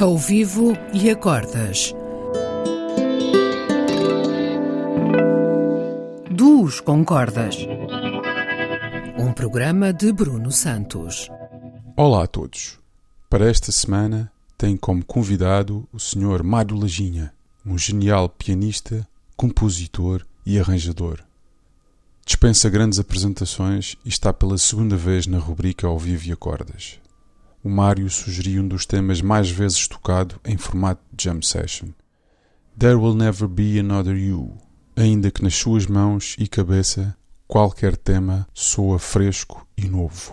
Ao vivo e a cordas. Duos com cordas. Um programa de Bruno Santos. Olá a todos. Para esta semana tem como convidado o Sr. Mário Lajinha, um genial pianista, compositor e arranjador. Dispensa grandes apresentações e está pela segunda vez na rubrica Ao Vivo e Acordas. O Mário sugeriu um dos temas mais vezes tocado em formato de jam session. There Will Never Be Another You, ainda que nas suas mãos e cabeça qualquer tema soa fresco e novo.